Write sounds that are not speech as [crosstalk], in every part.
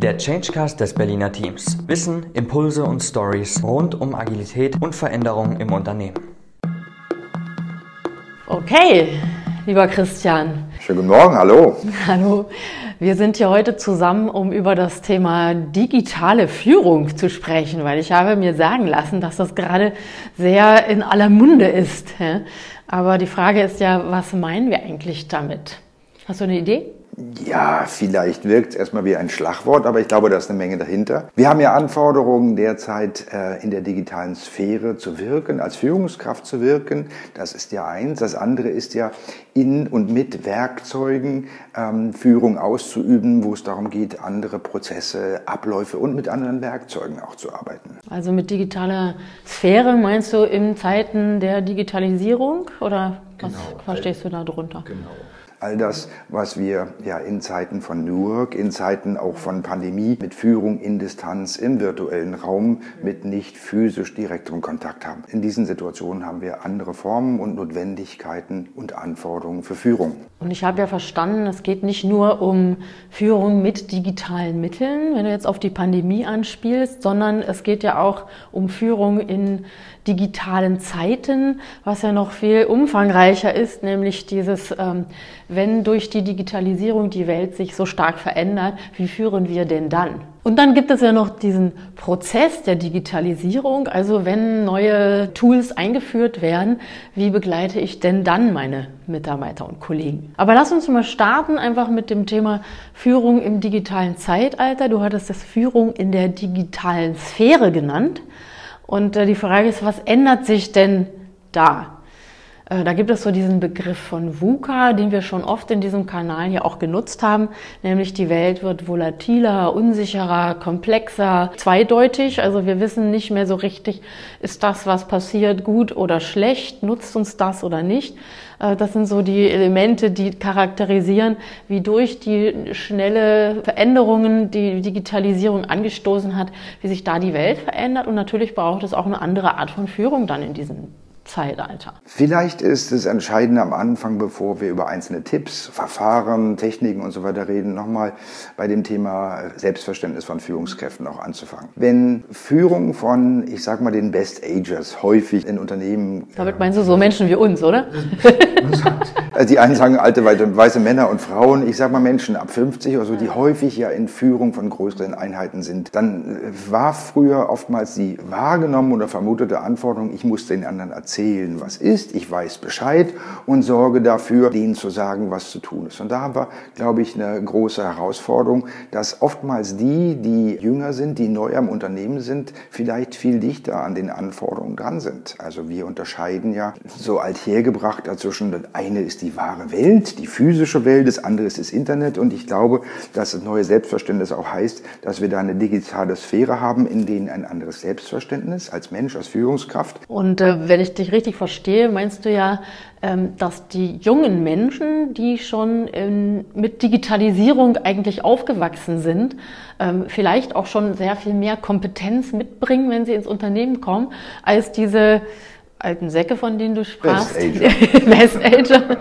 Der Changecast des Berliner Teams. Wissen, Impulse und Stories rund um Agilität und Veränderung im Unternehmen. Okay, lieber Christian. Schönen guten Morgen, hallo. [laughs] Hallo. Wir sind hier heute zusammen, um über das Thema digitale Führung zu sprechen, weil ich habe mir sagen lassen, dass das gerade sehr in aller Munde ist. Aber die Frage ist ja, was meinen wir eigentlich damit? Hast du eine Idee? Ja, vielleicht wirkt es erstmal wie ein Schlagwort, aber ich glaube, da ist eine Menge dahinter. Wir haben ja Anforderungen derzeit äh, in der digitalen Sphäre zu wirken, als Führungskraft zu wirken. Das ist ja eins. Das andere ist ja in und mit Werkzeugen ähm, Führung auszuüben, wo es darum geht, andere Prozesse, Abläufe und mit anderen Werkzeugen auch zu arbeiten. Also mit digitaler Sphäre meinst du in Zeiten der Digitalisierung oder was genau. verstehst du da drunter? Genau all das, was wir ja in Zeiten von New Work, in Zeiten auch von Pandemie mit Führung in Distanz im virtuellen Raum mit nicht physisch direktem Kontakt haben. In diesen Situationen haben wir andere Formen und Notwendigkeiten und Anforderungen für Führung. Und ich habe ja verstanden, es geht nicht nur um Führung mit digitalen Mitteln, wenn du jetzt auf die Pandemie anspielst, sondern es geht ja auch um Führung in digitalen Zeiten, was ja noch viel umfangreicher ist, nämlich dieses, ähm, wenn durch die Digitalisierung die Welt sich so stark verändert, wie führen wir denn dann? Und dann gibt es ja noch diesen Prozess der Digitalisierung, also wenn neue Tools eingeführt werden, wie begleite ich denn dann meine Mitarbeiter und Kollegen? Aber lass uns mal starten einfach mit dem Thema Führung im digitalen Zeitalter. Du hattest das Führung in der digitalen Sphäre genannt. Und äh, die Frage ist, was ändert sich denn da? Äh, da gibt es so diesen Begriff von VUCA, den wir schon oft in diesem Kanal hier auch genutzt haben, nämlich die Welt wird volatiler, unsicherer, komplexer, zweideutig. Also wir wissen nicht mehr so richtig, ist das, was passiert, gut oder schlecht, nutzt uns das oder nicht. Äh, das sind so die Elemente, die charakterisieren, wie durch die schnelle Veränderungen die Digitalisierung angestoßen hat, wie sich da die Welt verändert. Und natürlich braucht es auch eine andere Art von Führung dann in diesen Zeitalter. Vielleicht ist es entscheidend am Anfang, bevor wir über einzelne Tipps, Verfahren, Techniken und so weiter reden, nochmal bei dem Thema Selbstverständnis von Führungskräften auch anzufangen. Wenn Führung von, ich sag mal, den Best Agers häufig in Unternehmen. Damit meinst du so Menschen wie uns, oder? [laughs] Also die einen sagen alte weiße Männer und Frauen, ich sag mal Menschen ab 50 oder so, die häufig ja in Führung von größeren Einheiten sind. Dann war früher oftmals die wahrgenommen oder vermutete Anforderung, ich muss den anderen erzählen erzählen, was ist, ich weiß Bescheid und sorge dafür, denen zu sagen, was zu tun ist. Und da haben wir, glaube ich, eine große Herausforderung, dass oftmals die, die jünger sind, die neu am Unternehmen sind, vielleicht viel dichter an den Anforderungen dran sind. Also wir unterscheiden ja so althergebracht dazwischen, das eine ist die wahre Welt, die physische Welt, das andere ist das Internet und ich glaube, dass das neue Selbstverständnis auch heißt, dass wir da eine digitale Sphäre haben, in denen ein anderes Selbstverständnis als Mensch, als Führungskraft. Und äh, wenn ich dich richtig verstehe, meinst du ja, ähm, dass die jungen Menschen, die schon in, mit Digitalisierung eigentlich aufgewachsen sind, ähm, vielleicht auch schon sehr viel mehr Kompetenz mitbringen, wenn sie ins Unternehmen kommen, als diese alten Säcke, von denen du sprachst. [laughs] Best Ager.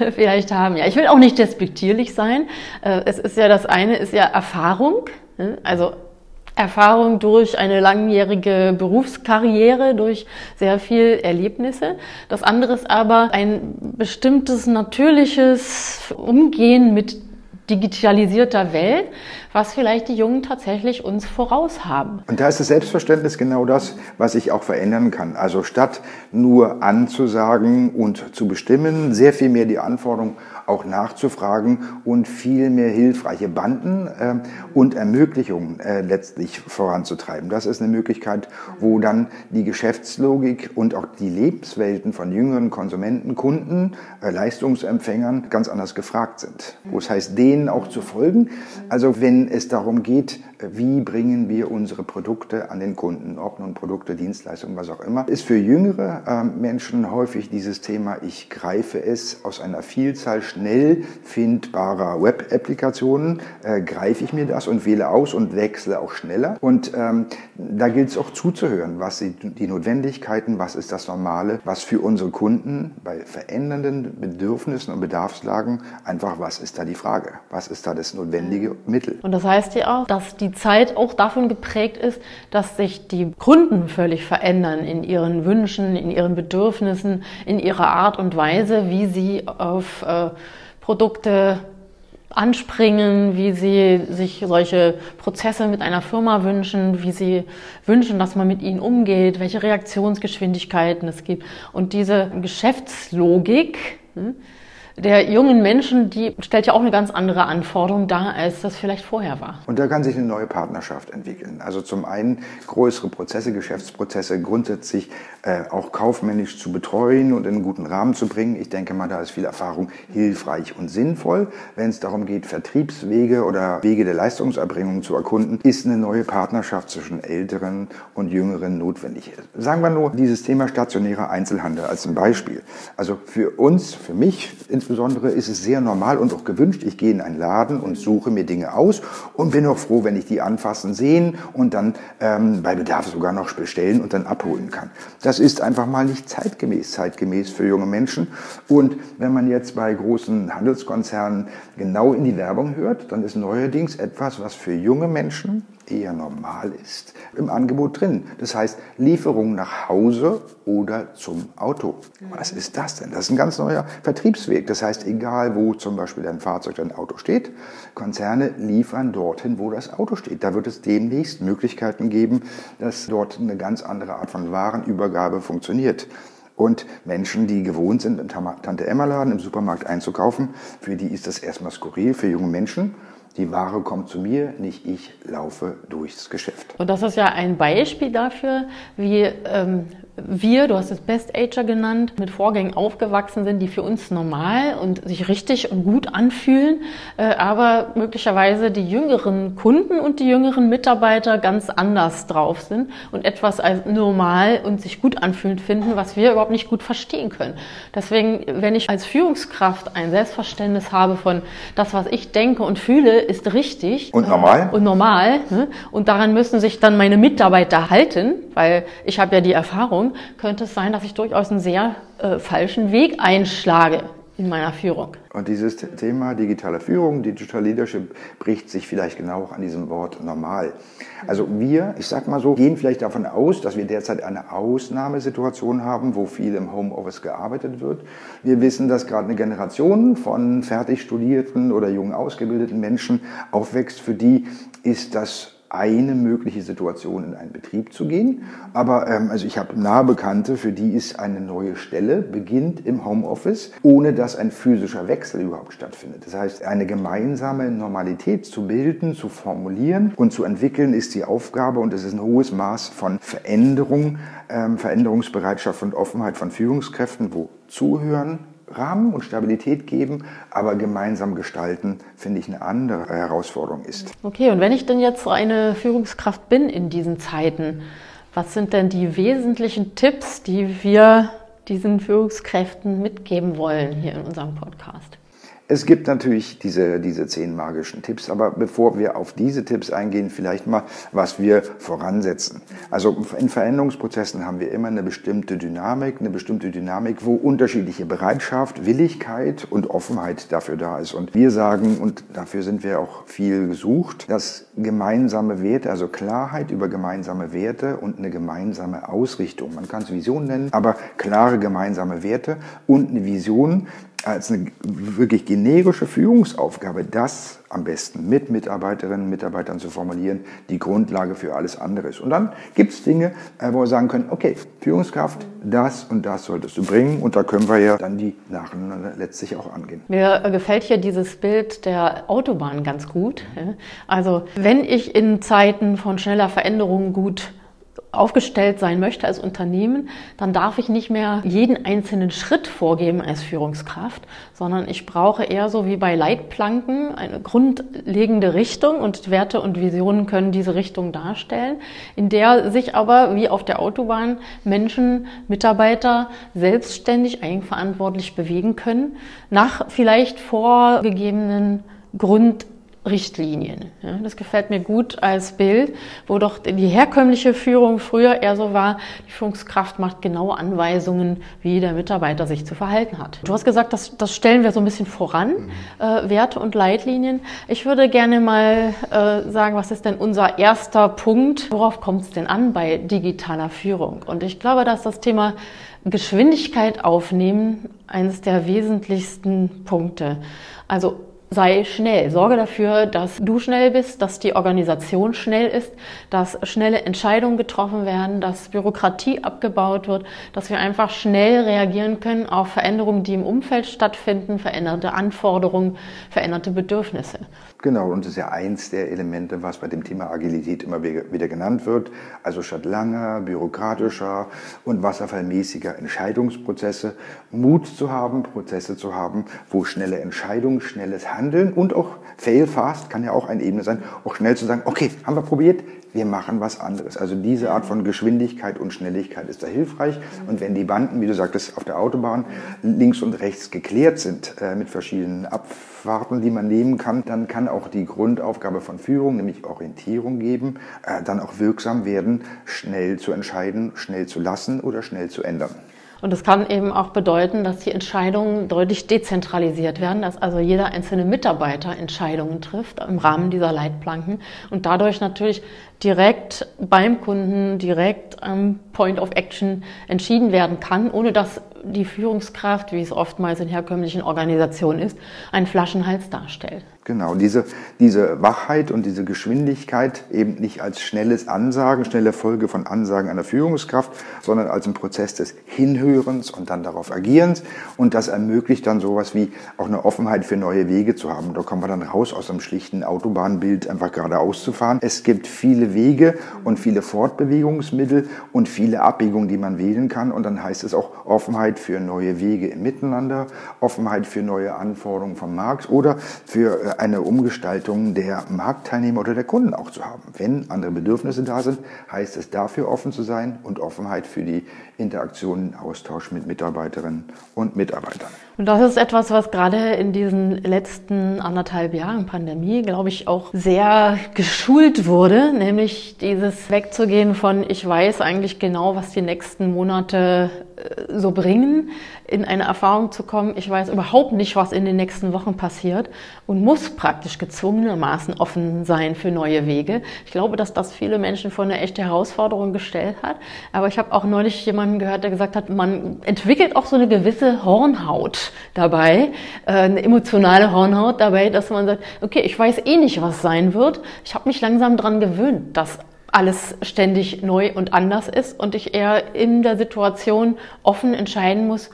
[laughs] vielleicht haben. Ja, ich will auch nicht despektierlich sein. Äh, es ist ja das eine, ist ja Erfahrung. Ne? Also Erfahrung durch eine langjährige Berufskarriere, durch sehr viel Erlebnisse. Das andere ist aber ein bestimmtes natürliches Umgehen mit digitalisierter Welt, was vielleicht die Jungen tatsächlich uns voraus haben. Und da ist das Selbstverständnis genau das, was ich auch verändern kann. Also statt nur anzusagen und zu bestimmen, sehr viel mehr die Anforderung auch nachzufragen und viel mehr hilfreiche Banden äh, und Ermöglichungen äh, letztlich voranzutreiben. Das ist eine Möglichkeit, wo dann die Geschäftslogik und auch die Lebenswelten von jüngeren Konsumenten, Kunden, äh, Leistungsempfängern ganz anders gefragt sind. Wo es heißt, denen auch zu folgen. Also wenn es darum geht, wie bringen wir unsere Produkte an den Kunden, ob nun Produkte, Dienstleistungen, was auch immer, ist für jüngere äh, Menschen häufig dieses Thema, ich greife es aus einer Vielzahl schnell findbarer Web-Applikationen, äh, greife ich mir das und wähle aus und wechsle auch schneller. Und ähm, da gilt es auch zuzuhören, was sind die Notwendigkeiten, was ist das Normale, was für unsere Kunden bei verändernden Bedürfnissen und Bedarfslagen einfach, was ist da die Frage, was ist da das notwendige Mittel. Und das heißt ja auch, dass die Zeit auch davon geprägt ist, dass sich die Kunden völlig verändern in ihren Wünschen, in ihren Bedürfnissen, in ihrer Art und Weise, wie sie auf äh, Produkte anspringen, wie sie sich solche Prozesse mit einer Firma wünschen, wie sie wünschen, dass man mit ihnen umgeht, welche Reaktionsgeschwindigkeiten es gibt. Und diese Geschäftslogik, hm, der jungen Menschen, die stellt ja auch eine ganz andere Anforderung dar, als das vielleicht vorher war. Und da kann sich eine neue Partnerschaft entwickeln. Also zum einen größere Prozesse, Geschäftsprozesse grundsätzlich äh, auch kaufmännisch zu betreuen und in einen guten Rahmen zu bringen. Ich denke mal, da ist viel Erfahrung hilfreich und sinnvoll. Wenn es darum geht, Vertriebswege oder Wege der Leistungserbringung zu erkunden, ist eine neue Partnerschaft zwischen Älteren und Jüngeren notwendig. Sagen wir nur dieses Thema stationärer Einzelhandel als ein Beispiel. Also für uns, für mich ist es sehr normal und auch gewünscht. Ich gehe in einen Laden und suche mir Dinge aus und bin auch froh, wenn ich die anfassen, sehen und dann ähm, bei Bedarf sogar noch bestellen und dann abholen kann. Das ist einfach mal nicht zeitgemäß, zeitgemäß für junge Menschen. Und wenn man jetzt bei großen Handelskonzernen genau in die Werbung hört, dann ist neuerdings etwas, was für junge Menschen eher normal ist, im Angebot drin. Das heißt Lieferung nach Hause oder zum Auto. Was ist das denn? Das ist ein ganz neuer Vertriebsweg. Das heißt, egal wo zum Beispiel dein Fahrzeug, dein Auto steht, Konzerne liefern dorthin, wo das Auto steht. Da wird es demnächst Möglichkeiten geben, dass dort eine ganz andere Art von Warenübergabe funktioniert. Und Menschen, die gewohnt sind, im Tante-Emma-Laden, im Supermarkt einzukaufen, für die ist das erstmal skurril, für junge Menschen. Die Ware kommt zu mir, nicht ich laufe durchs Geschäft. Und das ist ja ein Beispiel dafür, wie ähm, wir, du hast es Best Ager genannt, mit Vorgängen aufgewachsen sind, die für uns normal und sich richtig und gut anfühlen, äh, aber möglicherweise die jüngeren Kunden und die jüngeren Mitarbeiter ganz anders drauf sind und etwas als normal und sich gut anfühlend finden, was wir überhaupt nicht gut verstehen können. Deswegen, wenn ich als Führungskraft ein Selbstverständnis habe von das, was ich denke und fühle, ist richtig und normal und normal ne? und daran müssen sich dann meine Mitarbeiter halten, weil ich habe ja die Erfahrung, könnte es sein, dass ich durchaus einen sehr äh, falschen Weg einschlage in meiner Führung. Und dieses Thema digitale Führung, Digital Leadership, bricht sich vielleicht genau auch an diesem Wort normal. Also wir, ich sag mal so, gehen vielleicht davon aus, dass wir derzeit eine Ausnahmesituation haben, wo viel im Homeoffice gearbeitet wird. Wir wissen, dass gerade eine Generation von fertig studierten oder jung ausgebildeten Menschen aufwächst, für die ist das eine mögliche Situation in einen Betrieb zu gehen. Aber ähm, also ich habe nahe Bekannte, für die ist eine neue Stelle, beginnt im Homeoffice, ohne dass ein physischer Wechsel überhaupt stattfindet. Das heißt, eine gemeinsame Normalität zu bilden, zu formulieren und zu entwickeln, ist die Aufgabe und es ist ein hohes Maß von Veränderung, ähm, Veränderungsbereitschaft und Offenheit von Führungskräften, wo Zuhören, Rahmen und Stabilität geben, aber gemeinsam gestalten, finde ich, eine andere Herausforderung ist. Okay, und wenn ich denn jetzt eine Führungskraft bin in diesen Zeiten, was sind denn die wesentlichen Tipps, die wir diesen Führungskräften mitgeben wollen hier in unserem Podcast? Es gibt natürlich diese, diese zehn magischen Tipps, aber bevor wir auf diese Tipps eingehen, vielleicht mal, was wir voransetzen. Also in Veränderungsprozessen haben wir immer eine bestimmte Dynamik, eine bestimmte Dynamik, wo unterschiedliche Bereitschaft, Willigkeit und Offenheit dafür da ist. Und wir sagen, und dafür sind wir auch viel gesucht, dass gemeinsame Werte, also Klarheit über gemeinsame Werte und eine gemeinsame Ausrichtung, man kann es Vision nennen, aber klare gemeinsame Werte und eine Vision, als eine wirklich generische Führungsaufgabe, das am besten mit Mitarbeiterinnen und Mitarbeitern zu formulieren, die Grundlage für alles andere ist. Und dann gibt es Dinge, äh, wo wir sagen können, okay, Führungskraft, das und das solltest du bringen und da können wir ja dann die nacheinander letztlich auch angehen. Mir gefällt hier dieses Bild der Autobahn ganz gut. Also wenn ich in Zeiten von schneller Veränderung gut aufgestellt sein möchte als Unternehmen, dann darf ich nicht mehr jeden einzelnen Schritt vorgeben als Führungskraft, sondern ich brauche eher so wie bei Leitplanken eine grundlegende Richtung und Werte und Visionen können diese Richtung darstellen, in der sich aber wie auf der Autobahn Menschen, Mitarbeiter selbstständig, eigenverantwortlich bewegen können, nach vielleicht vorgegebenen Grund Richtlinien. Ja, das gefällt mir gut als Bild, wo doch die herkömmliche Führung früher eher so war, die Führungskraft macht genaue Anweisungen, wie der Mitarbeiter sich zu verhalten hat. Du hast gesagt, das, das stellen wir so ein bisschen voran, mhm. äh, Werte und Leitlinien. Ich würde gerne mal äh, sagen, was ist denn unser erster Punkt? Worauf kommt es denn an bei digitaler Führung? Und ich glaube, dass das Thema Geschwindigkeit aufnehmen eines der wesentlichsten Punkte. Also sei schnell. Sorge dafür, dass du schnell bist, dass die Organisation schnell ist, dass schnelle Entscheidungen getroffen werden, dass Bürokratie abgebaut wird, dass wir einfach schnell reagieren können auf Veränderungen, die im Umfeld stattfinden, veränderte Anforderungen, veränderte Bedürfnisse. Genau, und das ist ja eins der Elemente, was bei dem Thema Agilität immer wieder genannt wird. Also statt langer, bürokratischer und wasserfallmäßiger Entscheidungsprozesse Mut zu haben, Prozesse zu haben, wo schnelle Entscheidungen, schnelles Handeln und auch fail fast kann ja auch eine Ebene sein, auch schnell zu sagen, okay, haben wir probiert, wir machen was anderes. Also diese Art von Geschwindigkeit und Schnelligkeit ist da hilfreich. Und wenn die Banden, wie du sagtest, auf der Autobahn links und rechts geklärt sind äh, mit verschiedenen Abfahrten, die man nehmen kann, dann kann auch die Grundaufgabe von Führung, nämlich Orientierung geben, äh, dann auch wirksam werden, schnell zu entscheiden, schnell zu lassen oder schnell zu ändern. Und das kann eben auch bedeuten, dass die Entscheidungen deutlich dezentralisiert werden, dass also jeder einzelne Mitarbeiter Entscheidungen trifft im Rahmen dieser Leitplanken und dadurch natürlich direkt beim Kunden, direkt am Point of Action entschieden werden kann, ohne dass die Führungskraft, wie es oftmals in herkömmlichen Organisationen ist, einen Flaschenhals darstellt. Genau, diese, diese Wachheit und diese Geschwindigkeit eben nicht als schnelles Ansagen, schnelle Folge von Ansagen einer Führungskraft, sondern als ein Prozess des Hinhörens und dann darauf Agierens. Und das ermöglicht dann sowas wie auch eine Offenheit für neue Wege zu haben. Da kommen wir dann raus aus einem schlichten Autobahnbild, einfach geradeaus zu fahren. Es gibt viele Wege und viele Fortbewegungsmittel und viele Abbiegungen, die man wählen kann. Und dann heißt es auch Offenheit für neue Wege im Miteinander, Offenheit für neue Anforderungen vom Markt oder für äh, eine Umgestaltung der Marktteilnehmer oder der Kunden auch zu haben. Wenn andere Bedürfnisse da sind, heißt es dafür offen zu sein und Offenheit für die Interaktion, Austausch mit Mitarbeiterinnen und Mitarbeitern. Und das ist etwas, was gerade in diesen letzten anderthalb Jahren Pandemie, glaube ich, auch sehr geschult wurde, nämlich dieses wegzugehen von, ich weiß eigentlich genau, was die nächsten Monate äh, so bringen, in eine Erfahrung zu kommen, ich weiß überhaupt nicht, was in den nächsten Wochen passiert und muss praktisch gezwungenermaßen offen sein für neue Wege. Ich glaube, dass das viele Menschen vor eine echte Herausforderung gestellt hat. Aber ich habe auch neulich jemanden gehört, der gesagt hat, man entwickelt auch so eine gewisse Hornhaut dabei, äh, eine emotionale Hornhaut dabei, dass man sagt, okay, ich weiß eh nicht, was sein wird. Ich habe mich langsam daran gewöhnt, dass alles ständig neu und anders ist und ich eher in der Situation offen entscheiden muss,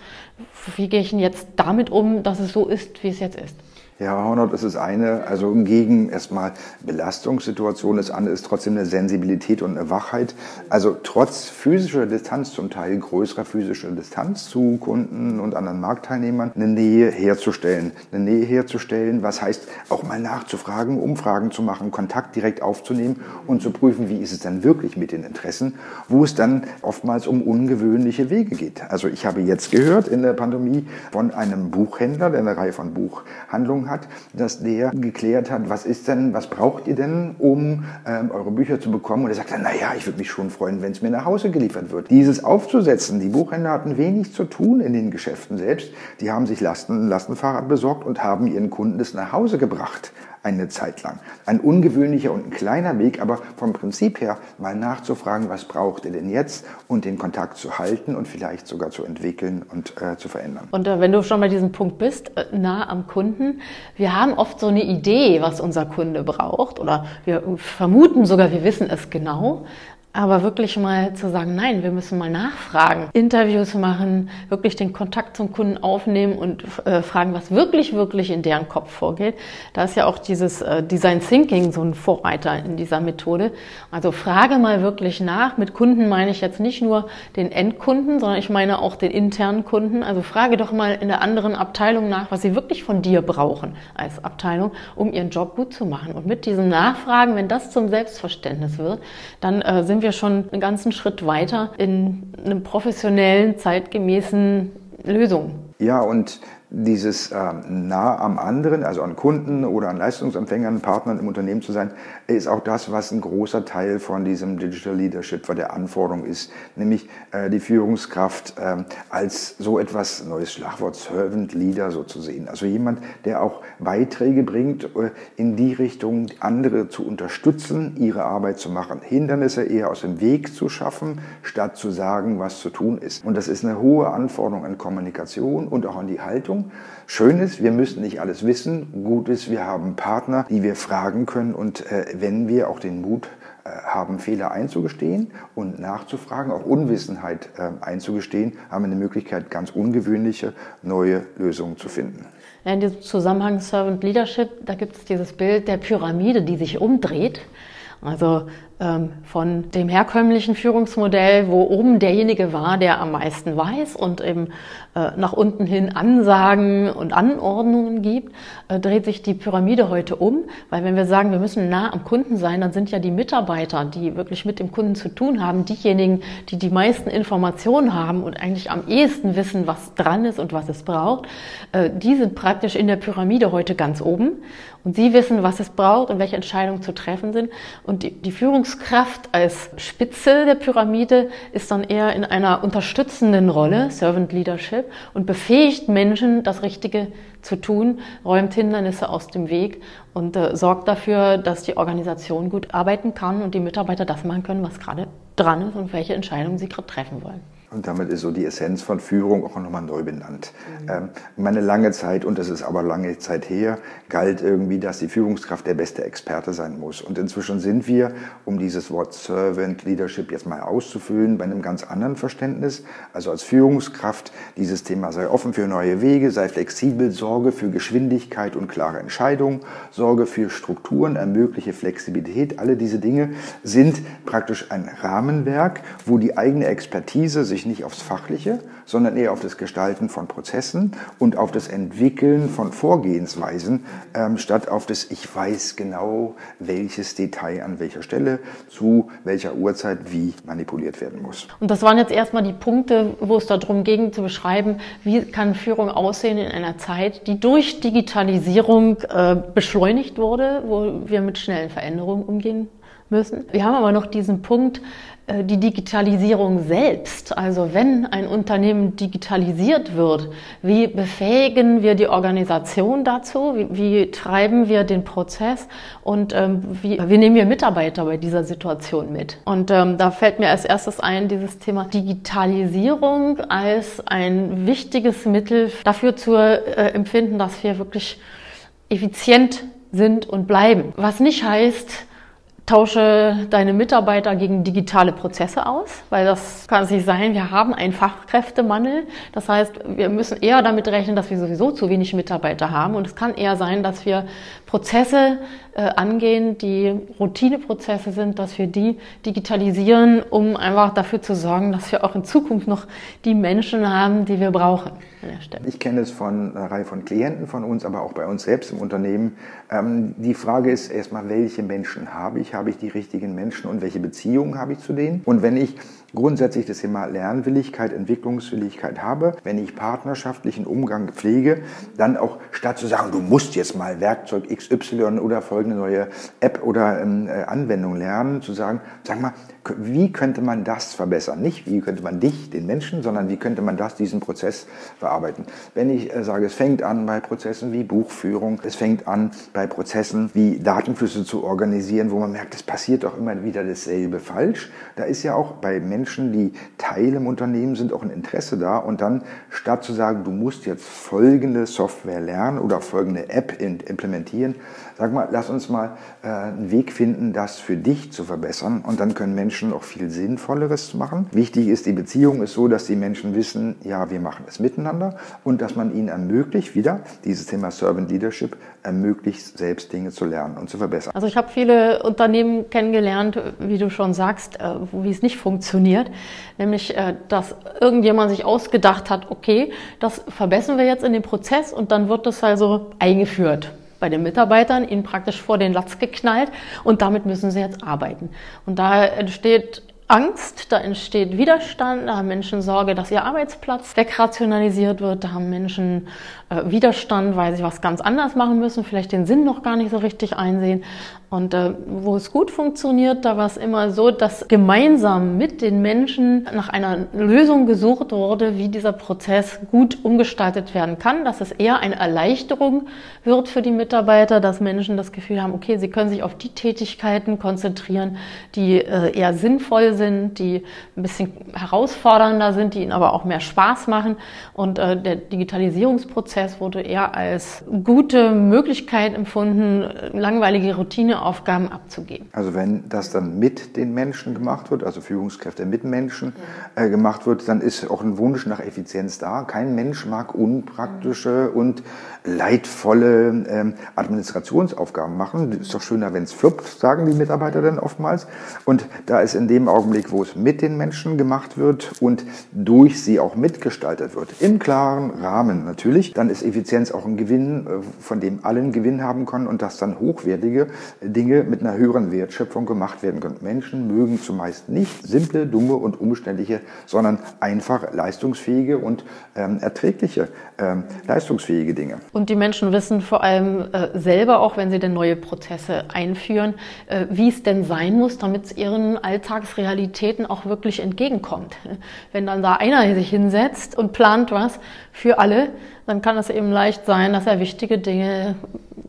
wie gehe ich denn jetzt damit um, dass es so ist, wie es jetzt ist. Ja, Hornhaut ist das eine, also gegen erstmal Belastungssituation. Das andere ist trotzdem eine Sensibilität und eine Wachheit. Also trotz physischer Distanz, zum Teil größerer physischer Distanz zu Kunden und anderen Marktteilnehmern, eine Nähe herzustellen. Eine Nähe herzustellen, was heißt auch mal nachzufragen, Umfragen zu machen, Kontakt direkt aufzunehmen und zu prüfen, wie ist es dann wirklich mit den Interessen, wo es dann oftmals um ungewöhnliche Wege geht. Also ich habe jetzt gehört in der Pandemie von einem Buchhändler, der eine Reihe von Buchhandlungen hat, dass der geklärt hat, was ist denn, was braucht ihr denn, um ähm, eure Bücher zu bekommen? Und er sagt dann, naja, ich würde mich schon freuen, wenn es mir nach Hause geliefert wird. Dieses aufzusetzen, die Buchhändler hatten wenig zu tun in den Geschäften selbst. Die haben sich Lasten, Lastenfahrrad besorgt und haben ihren Kunden das nach Hause gebracht eine Zeit lang. Ein ungewöhnlicher und ein kleiner Weg, aber vom Prinzip her mal nachzufragen, was braucht ihr denn jetzt und den Kontakt zu halten und vielleicht sogar zu entwickeln und äh, zu verändern. Und äh, wenn du schon bei diesem Punkt bist, äh, nah am Kunden, wir haben oft so eine Idee, was unser Kunde braucht oder wir vermuten sogar, wir wissen es genau. Aber wirklich mal zu sagen, nein, wir müssen mal nachfragen, Interviews machen, wirklich den Kontakt zum Kunden aufnehmen und äh, fragen, was wirklich, wirklich in deren Kopf vorgeht. Da ist ja auch dieses äh, Design Thinking so ein Vorreiter in dieser Methode. Also frage mal wirklich nach. Mit Kunden meine ich jetzt nicht nur den Endkunden, sondern ich meine auch den internen Kunden. Also frage doch mal in der anderen Abteilung nach, was sie wirklich von dir brauchen als Abteilung, um ihren Job gut zu machen. Und mit diesen Nachfragen, wenn das zum Selbstverständnis wird, dann äh, sind wir wir schon einen ganzen Schritt weiter in einem professionellen, zeitgemäßen Lösung. Ja, und dieses äh, nah am anderen, also an Kunden oder an Leistungsempfängern, Partnern im Unternehmen zu sein, ist auch das, was ein großer Teil von diesem Digital Leadership, von der Anforderung ist, nämlich äh, die Führungskraft äh, als so etwas, neues Schlagwort, Servant Leader so zu sehen. Also jemand, der auch Beiträge bringt, äh, in die Richtung, andere zu unterstützen, ihre Arbeit zu machen, Hindernisse eher aus dem Weg zu schaffen, statt zu sagen, was zu tun ist. Und das ist eine hohe Anforderung an Kommunikation und auch an die Haltung Haltung. Schön ist, wir müssen nicht alles wissen. Gut ist, wir haben Partner, die wir fragen können und äh, wenn wir auch den Mut äh, haben, Fehler einzugestehen und nachzufragen, auch Unwissenheit äh, einzugestehen, haben wir eine Möglichkeit, ganz ungewöhnliche neue Lösungen zu finden. In diesem Zusammenhang Servant Leadership, da gibt es dieses Bild der Pyramide, die sich umdreht. Also von dem herkömmlichen Führungsmodell, wo oben derjenige war, der am meisten weiß und eben äh, nach unten hin Ansagen und Anordnungen gibt, äh, dreht sich die Pyramide heute um. Weil wenn wir sagen, wir müssen nah am Kunden sein, dann sind ja die Mitarbeiter, die wirklich mit dem Kunden zu tun haben, diejenigen, die die meisten Informationen haben und eigentlich am ehesten wissen, was dran ist und was es braucht, äh, die sind praktisch in der Pyramide heute ganz oben. Und sie wissen, was es braucht und welche Entscheidungen zu treffen sind. Und die, die Führungskraft als Spitze der Pyramide ist dann eher in einer unterstützenden Rolle, Servant Leadership, und befähigt Menschen, das Richtige zu tun, räumt Hindernisse aus dem Weg und äh, sorgt dafür, dass die Organisation gut arbeiten kann und die Mitarbeiter das machen können, was gerade dran ist und welche Entscheidungen sie gerade treffen wollen. Und damit ist so die Essenz von Führung auch nochmal neu benannt. Mhm. Ähm, meine lange Zeit, und das ist aber lange Zeit her, galt irgendwie, dass die Führungskraft der beste Experte sein muss. Und inzwischen sind wir, um dieses Wort Servant Leadership jetzt mal auszufüllen, bei einem ganz anderen Verständnis. Also als Führungskraft dieses Thema sei offen für neue Wege, sei flexibel, sorge für Geschwindigkeit und klare Entscheidungen, sorge für Strukturen, ermögliche Flexibilität. Alle diese Dinge sind praktisch ein Rahmenwerk, wo die eigene Expertise sich sich nicht aufs Fachliche, sondern eher auf das Gestalten von Prozessen und auf das Entwickeln von Vorgehensweisen, ähm, statt auf das Ich weiß genau, welches Detail an welcher Stelle zu welcher Uhrzeit wie manipuliert werden muss. Und das waren jetzt erstmal die Punkte, wo es darum ging zu beschreiben, wie kann Führung aussehen in einer Zeit, die durch Digitalisierung äh, beschleunigt wurde, wo wir mit schnellen Veränderungen umgehen müssen. Wir haben aber noch diesen Punkt, äh, die Digitalisierung selbst, also wenn ein Unternehmen digitalisiert wird, wie befähigen wir die Organisation dazu, wie, wie treiben wir den Prozess und ähm, wie, wie, nehmen wir Mitarbeiter bei dieser Situation mit? Und ähm, da fällt mir als erstes ein, dieses Thema Digitalisierung als ein wichtiges Mittel dafür zu äh, empfinden, dass wir wirklich effizient sind und bleiben. Was nicht heißt, tausche deine Mitarbeiter gegen digitale Prozesse aus, weil das kann es nicht sein. Wir haben einen Fachkräftemangel. Das heißt, wir müssen eher damit rechnen, dass wir sowieso zu wenig Mitarbeiter haben. Und es kann eher sein, dass wir Prozesse äh, angehen, die Routineprozesse sind, dass wir die digitalisieren, um einfach dafür zu sorgen, dass wir auch in Zukunft noch die Menschen haben, die wir brauchen. Ich kenne es von einer Reihe von Klienten von uns, aber auch bei uns selbst im Unternehmen. Ähm, die Frage ist erstmal, welche Menschen habe ich? Habe ich die richtigen Menschen und welche Beziehungen habe ich zu denen? Und wenn ich grundsätzlich das Thema Lernwilligkeit, Entwicklungswilligkeit habe, wenn ich partnerschaftlichen Umgang pflege, dann auch statt zu sagen, du musst jetzt mal Werkzeug XY oder folgende neue App oder ähm, äh, Anwendung lernen, zu sagen, sag mal, wie könnte man das verbessern? Nicht, wie könnte man dich, den Menschen, sondern wie könnte man das, diesen Prozess verarbeiten? Wenn ich äh, sage, es fängt an bei Prozessen wie Buchführung, es fängt an bei Prozessen wie Datenflüsse zu organisieren, wo man merkt, es passiert doch immer wieder dasselbe falsch. Da ist ja auch bei Menschen die Teil im Unternehmen sind, auch ein Interesse da. Und dann statt zu sagen, du musst jetzt folgende Software lernen oder folgende App implementieren, sag mal, lass uns mal äh, einen Weg finden, das für dich zu verbessern. Und dann können Menschen auch viel Sinnvolleres machen. Wichtig ist, die Beziehung ist so, dass die Menschen wissen, ja, wir machen es miteinander und dass man ihnen ermöglicht, wieder dieses Thema Servant Leadership, ermöglicht, selbst Dinge zu lernen und zu verbessern. Also ich habe viele Unternehmen kennengelernt, wie du schon sagst, äh, wie es nicht funktioniert. Nämlich, äh, dass irgendjemand sich ausgedacht hat, okay, das verbessern wir jetzt in dem Prozess und dann wird das also eingeführt bei den Mitarbeitern, ihnen praktisch vor den Latz geknallt und damit müssen sie jetzt arbeiten. Und da entsteht Angst, da entsteht Widerstand, da haben Menschen Sorge, dass ihr Arbeitsplatz wegrationalisiert wird, da haben Menschen äh, Widerstand, weil sie was ganz anders machen müssen, vielleicht den Sinn noch gar nicht so richtig einsehen. Und äh, wo es gut funktioniert, da war es immer so, dass gemeinsam mit den Menschen nach einer Lösung gesucht wurde, wie dieser Prozess gut umgestaltet werden kann, dass es eher eine Erleichterung wird für die Mitarbeiter, dass Menschen das Gefühl haben, okay, sie können sich auf die Tätigkeiten konzentrieren, die äh, eher sinnvoll sind, die ein bisschen herausfordernder sind, die ihnen aber auch mehr Spaß machen. Und äh, der Digitalisierungsprozess wurde eher als gute Möglichkeit empfunden, langweilige Routine Aufgaben abzugeben. Also wenn das dann mit den Menschen gemacht wird, also Führungskräfte mit Menschen äh, gemacht wird, dann ist auch ein Wunsch nach Effizienz da. Kein Mensch mag unpraktische und leidvolle ähm, Administrationsaufgaben machen. Ist doch schöner, wenn es fluppt, sagen die Mitarbeiter dann oftmals. Und da ist in dem Augenblick, wo es mit den Menschen gemacht wird und durch sie auch mitgestaltet wird, im klaren Rahmen natürlich, dann ist Effizienz auch ein Gewinn, äh, von dem allen Gewinn haben können und das dann hochwertige Dinge mit einer höheren Wertschöpfung gemacht werden können. Menschen mögen zumeist nicht simple, dumme und umständliche, sondern einfach leistungsfähige und ähm, erträgliche, ähm, leistungsfähige Dinge. Und die Menschen wissen vor allem äh, selber auch, wenn sie denn neue Prozesse einführen, äh, wie es denn sein muss, damit es ihren Alltagsrealitäten auch wirklich entgegenkommt. Wenn dann da einer sich hinsetzt und plant was für alle, dann kann es eben leicht sein, dass er wichtige Dinge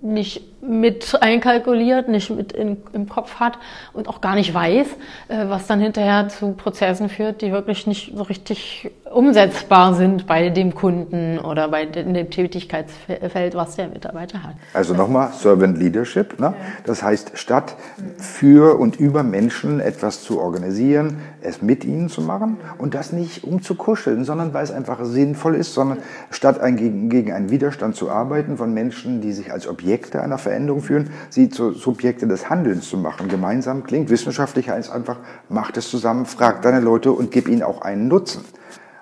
nicht mit einkalkuliert, nicht mit in, im Kopf hat und auch gar nicht weiß, äh, was dann hinterher zu Prozessen führt, die wirklich nicht so richtig umsetzbar sind bei dem Kunden oder bei dem Tätigkeitsfeld, was der Mitarbeiter hat. Also nochmal Servant Leadership. Ne? Das heißt, statt für und über Menschen etwas zu organisieren, es mit ihnen zu machen und das nicht um zu kuscheln, sondern weil es einfach sinnvoll ist, sondern statt ein, gegen, gegen einen Widerstand zu arbeiten von Menschen, die sich als Objekte einer Veränderung führen, sie zu Subjekte des Handelns zu machen. Gemeinsam klingt wissenschaftlich heißt einfach, mach es zusammen, frag deine Leute und gib ihnen auch einen Nutzen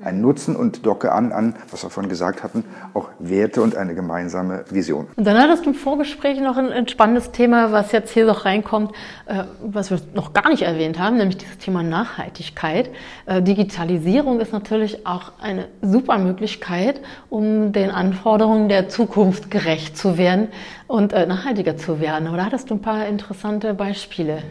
einen Nutzen und docke an, an, was wir vorhin gesagt hatten, auch Werte und eine gemeinsame Vision. Und dann hattest du im Vorgespräch noch ein, ein spannendes Thema, was jetzt hier noch reinkommt, äh, was wir noch gar nicht erwähnt haben, nämlich dieses Thema Nachhaltigkeit. Äh, Digitalisierung ist natürlich auch eine super Möglichkeit, um den Anforderungen der Zukunft gerecht zu werden und äh, nachhaltiger zu werden. Oder hattest du ein paar interessante Beispiele?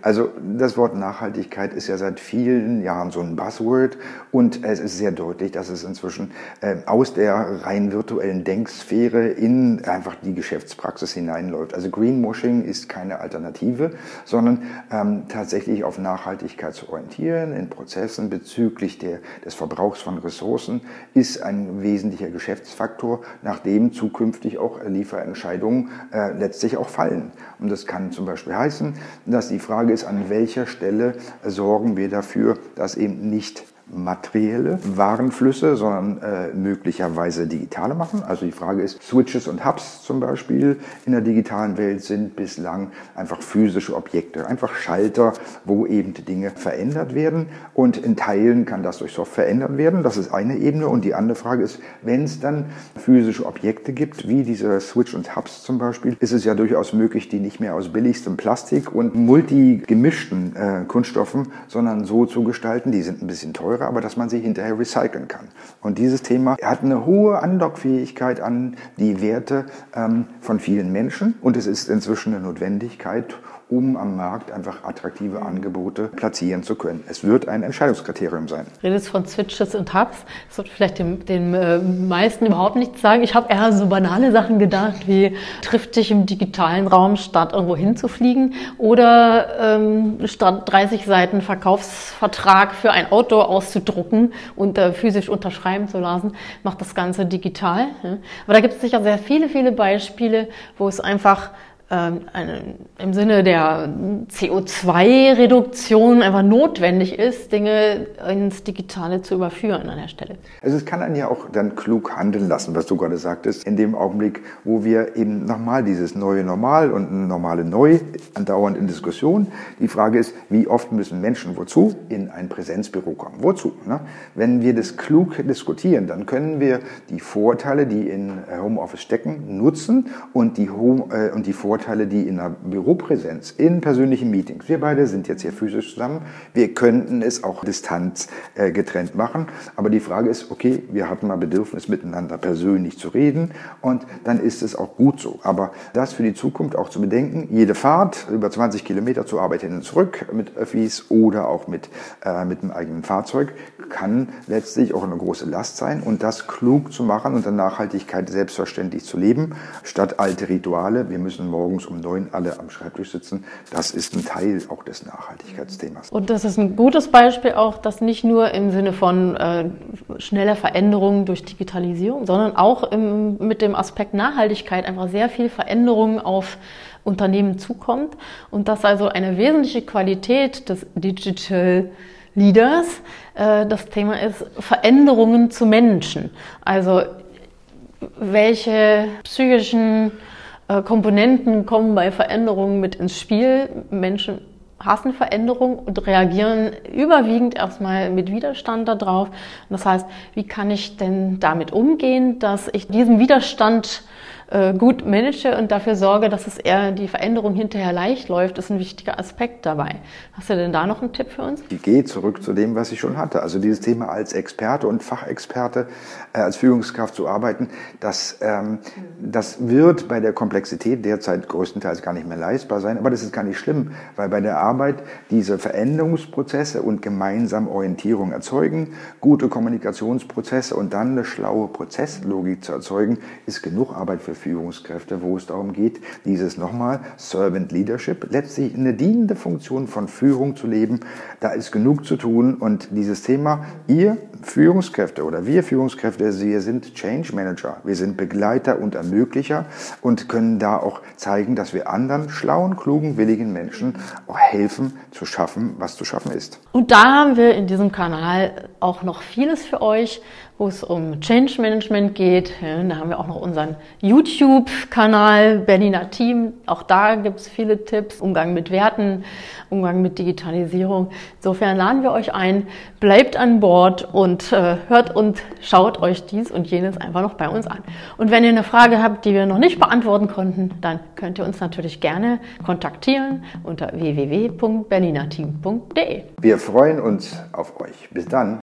Also das Wort Nachhaltigkeit ist ja seit vielen Jahren so ein Buzzword und es ist sehr deutlich, dass es inzwischen äh, aus der rein virtuellen Denksphäre in einfach die Geschäftspraxis hineinläuft. Also Greenwashing ist keine Alternative, sondern ähm, tatsächlich auf Nachhaltigkeit zu orientieren in Prozessen bezüglich der, des Verbrauchs von Ressourcen ist ein wesentlicher Geschäftsfaktor, nach dem zukünftig auch Lieferentscheidungen äh, letztlich auch fallen. Und das kann zum Beispiel heißen, dass die Frage ist, an welcher Stelle sorgen wir dafür, dass eben nicht materielle Warenflüsse, sondern äh, möglicherweise digitale machen. Also die Frage ist, Switches und Hubs zum Beispiel in der digitalen Welt sind bislang einfach physische Objekte, einfach Schalter, wo eben Dinge verändert werden. Und in Teilen kann das durch Software verändert werden. Das ist eine Ebene. Und die andere Frage ist, wenn es dann physische Objekte gibt, wie diese Switch und Hubs zum Beispiel, ist es ja durchaus möglich, die nicht mehr aus billigstem Plastik und multigemischten äh, Kunststoffen, sondern so zu gestalten, die sind ein bisschen teurer teure, aber dass man sie hinterher recyceln kann. Und dieses Thema hat eine hohe Andockfähigkeit an die Werte ähm, von vielen Menschen und es ist inzwischen eine Notwendigkeit, um am Markt einfach attraktive Angebote platzieren zu können. Es wird ein Entscheidungskriterium sein. Redest von Switches und Hubs. Das wird vielleicht dem, den äh, meisten überhaupt nichts sagen. Ich habe eher so banale Sachen gedacht, wie trifft dich im digitalen Raum, statt irgendwo hinzufliegen oder ähm, statt 30 Seiten Verkaufsvertrag für ein Auto auszudrucken und äh, physisch unterschreiben zu lassen, macht das Ganze digital. Ja. Aber da gibt es sicher sehr viele, viele Beispiele, wo es einfach im Sinne der CO2-Reduktion einfach notwendig ist, Dinge ins Digitale zu überführen an der Stelle. Also es kann einen ja auch dann klug handeln lassen, was du gerade sagtest, in dem Augenblick, wo wir eben nochmal dieses neue Normal und normale Neu andauernd in Diskussion. Die Frage ist, wie oft müssen Menschen wozu in ein Präsenzbüro kommen? Wozu? Ne? Wenn wir das klug diskutieren, dann können wir die Vorteile, die in Homeoffice stecken, nutzen und die, Home, äh, und die Vorteile Vorteile, die in der Büropräsenz, in persönlichen Meetings, wir beide sind jetzt hier physisch zusammen, wir könnten es auch distanz äh, getrennt machen, aber die Frage ist, okay, wir hatten mal Bedürfnis, miteinander persönlich zu reden und dann ist es auch gut so. Aber das für die Zukunft auch zu bedenken, jede Fahrt über 20 Kilometer zur Arbeit hin und zurück mit Öffis oder auch mit, äh, mit einem eigenen Fahrzeug kann letztlich auch eine große Last sein und das klug zu machen und der Nachhaltigkeit selbstverständlich zu leben, statt alte Rituale, wir müssen morgen morgens um neun alle am Schreibtisch sitzen. Das ist ein Teil auch des Nachhaltigkeitsthemas. Und das ist ein gutes Beispiel auch, dass nicht nur im Sinne von äh, schneller Veränderungen durch Digitalisierung, sondern auch im, mit dem Aspekt Nachhaltigkeit einfach sehr viel Veränderung auf Unternehmen zukommt und dass also eine wesentliche Qualität des Digital Leaders äh, das Thema ist Veränderungen zu Menschen. Also welche psychischen Komponenten kommen bei Veränderungen mit ins Spiel. Menschen hassen Veränderung und reagieren überwiegend erstmal mit Widerstand darauf. Das heißt, wie kann ich denn damit umgehen, dass ich diesen Widerstand äh, gut manage und dafür sorge, dass es eher die Veränderung hinterher leicht läuft, ist ein wichtiger Aspekt dabei. Hast du denn da noch einen Tipp für uns? Ich gehe zurück zu dem, was ich schon hatte. Also dieses Thema als Experte und Fachexperte, äh, als Führungskraft zu arbeiten, das, ähm, das wird bei der Komplexität derzeit größtenteils gar nicht mehr leistbar sein. Aber das ist gar nicht schlimm, weil bei der Arbeit diese Veränderungsprozesse und gemeinsam Orientierung erzeugen, gute Kommunikationsprozesse und dann eine schlaue Prozesslogik zu erzeugen, ist genug Arbeit für Führungskräfte, wo es darum geht, dieses nochmal Servant Leadership, letztlich eine dienende Funktion von Führung zu leben. Da ist genug zu tun und dieses Thema, ihr Führungskräfte oder wir Führungskräfte, wir sind Change Manager, wir sind Begleiter und Ermöglicher und können da auch zeigen, dass wir anderen schlauen, klugen, willigen Menschen auch helfen zu schaffen, was zu schaffen ist. Und da haben wir in diesem Kanal auch noch vieles für euch, wo es um Change Management geht. da haben wir auch noch unseren YouTube-Kanal Berliner Team. Auch da gibt es viele Tipps. Umgang mit Werten, Umgang mit Digitalisierung. Insofern laden wir euch ein, bleibt an Bord und äh, hört und schaut euch dies und jenes einfach noch bei uns an. Und wenn ihr eine Frage habt, die wir noch nicht beantworten konnten, dann könnt ihr uns natürlich gerne kontaktieren unter www.berlinerteam.de. Wir freuen uns auf euch. Bis dann.